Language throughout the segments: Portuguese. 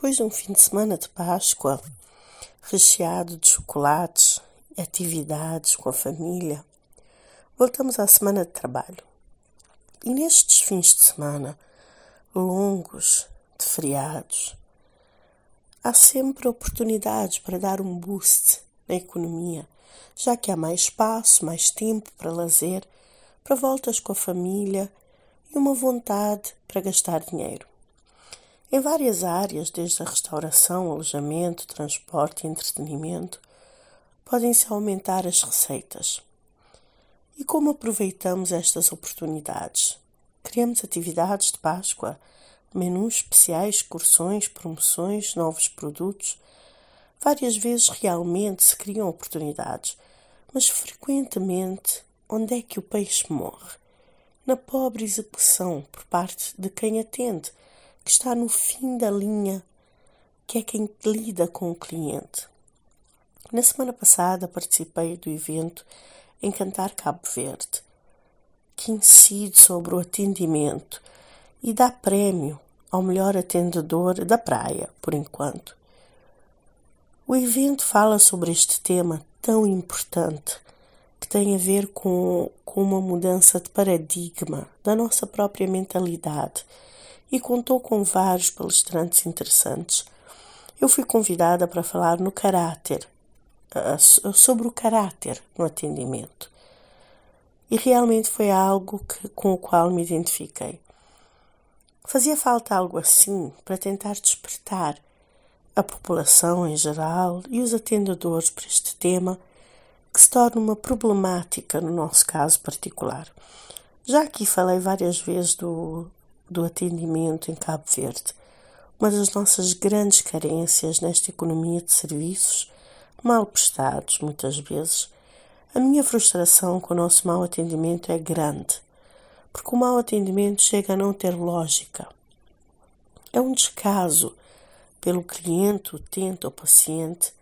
Depois de um fim de semana de Páscoa, recheado de chocolates, atividades com a família, voltamos à semana de trabalho. E nestes fins de semana longos, de feriados, há sempre oportunidades para dar um boost na economia, já que há mais espaço, mais tempo para lazer, para voltas com a família e uma vontade para gastar dinheiro. Em várias áreas, desde a restauração, alojamento, transporte e entretenimento, podem-se aumentar as receitas. E como aproveitamos estas oportunidades? Criamos atividades de Páscoa, menus especiais, excursões, promoções, novos produtos. Várias vezes realmente se criam oportunidades, mas frequentemente onde é que o peixe morre? Na pobre execução por parte de quem atende que está no fim da linha, que é quem lida com o cliente. Na semana passada participei do evento Encantar Cabo Verde, que incide sobre o atendimento e dá prémio ao melhor atendedor da praia, por enquanto. O evento fala sobre este tema tão importante que tem a ver com, com uma mudança de paradigma da nossa própria mentalidade e contou com vários palestrantes interessantes. Eu fui convidada para falar no caráter, sobre o caráter no atendimento. E realmente foi algo que, com o qual me identifiquei. Fazia falta algo assim para tentar despertar a população em geral e os atendedores para este tema, que se torna uma problemática no nosso caso particular. Já aqui falei várias vezes do, do atendimento em Cabo Verde. Uma das nossas grandes carências nesta economia de serviços, mal prestados muitas vezes. A minha frustração com o nosso mau atendimento é grande, porque o mau atendimento chega a não ter lógica. É um descaso pelo cliente, utente ou paciente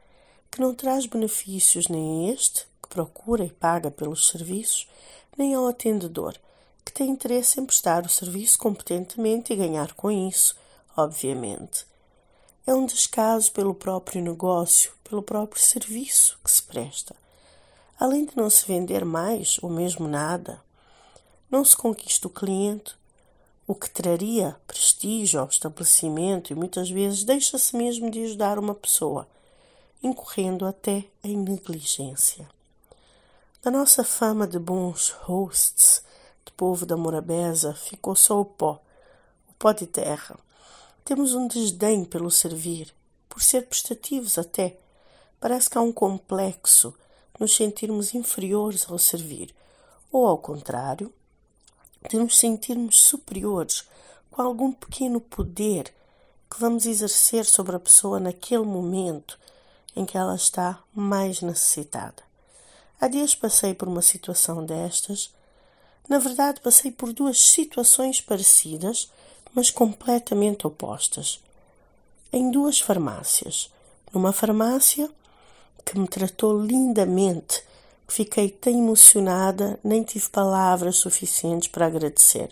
que não traz benefícios nem a este, que procura e paga pelos serviços, nem ao atendedor, que tem interesse em prestar o serviço competentemente e ganhar com isso, obviamente. É um descaso pelo próprio negócio, pelo próprio serviço que se presta. Além de não se vender mais ou mesmo nada, não se conquista o cliente, o que traria prestígio ao estabelecimento e muitas vezes deixa-se mesmo de ajudar uma pessoa, incorrendo até em negligência. Da nossa fama de bons hosts, do povo da Morabeza ficou só o pó, o pó de terra. Temos um desdém pelo servir, por ser prestativos até. Parece que há um complexo, nos sentirmos inferiores ao servir, ou ao contrário, de nos sentirmos superiores com algum pequeno poder que vamos exercer sobre a pessoa naquele momento em que ela está mais necessitada. Há dias passei por uma situação destas na verdade, passei por duas situações parecidas, mas completamente opostas. Em duas farmácias. Numa farmácia que me tratou lindamente, fiquei tão emocionada, nem tive palavras suficientes para agradecer.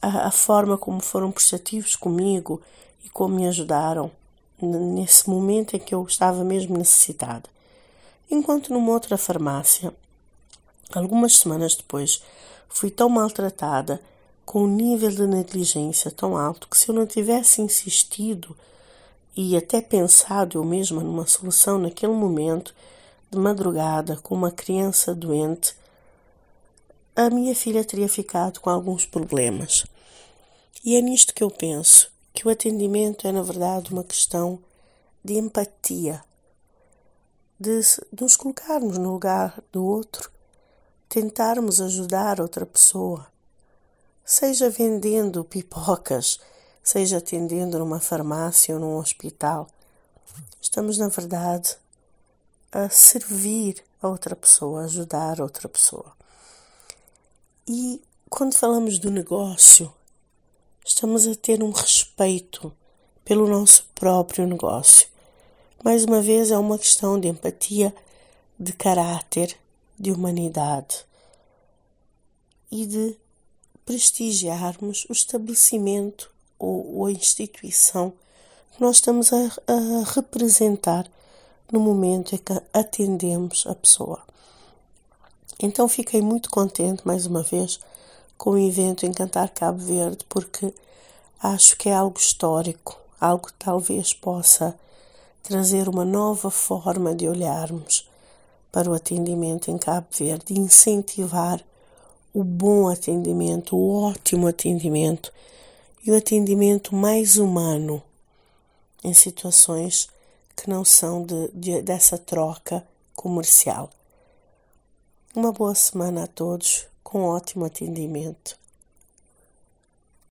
A, a forma como foram prestativos comigo e como me ajudaram nesse momento em que eu estava mesmo necessitada. Enquanto numa outra farmácia Algumas semanas depois, fui tão maltratada, com um nível de negligência tão alto, que se eu não tivesse insistido e até pensado eu mesma numa solução naquele momento, de madrugada, com uma criança doente, a minha filha teria ficado com alguns problemas. E é nisto que eu penso, que o atendimento é, na verdade, uma questão de empatia, de nos colocarmos no lugar do outro tentarmos ajudar outra pessoa, seja vendendo pipocas, seja atendendo numa farmácia ou num hospital. Estamos, na verdade, a servir a outra pessoa, a ajudar outra pessoa. E quando falamos do negócio, estamos a ter um respeito pelo nosso próprio negócio. Mais uma vez, é uma questão de empatia, de caráter de humanidade e de prestigiarmos o estabelecimento ou, a instituição que nós estamos a, a representar no momento em que atendemos a pessoa. Então fiquei muito contente, mais uma vez, com o evento Encantar Cabo Verde, porque acho que é algo histórico, algo que talvez possa trazer uma nova forma de olharmos para o atendimento em Cabo Verde, incentivar o bom atendimento, o ótimo atendimento e o atendimento mais humano em situações que não são de, de, dessa troca comercial. Uma boa semana a todos, com ótimo atendimento.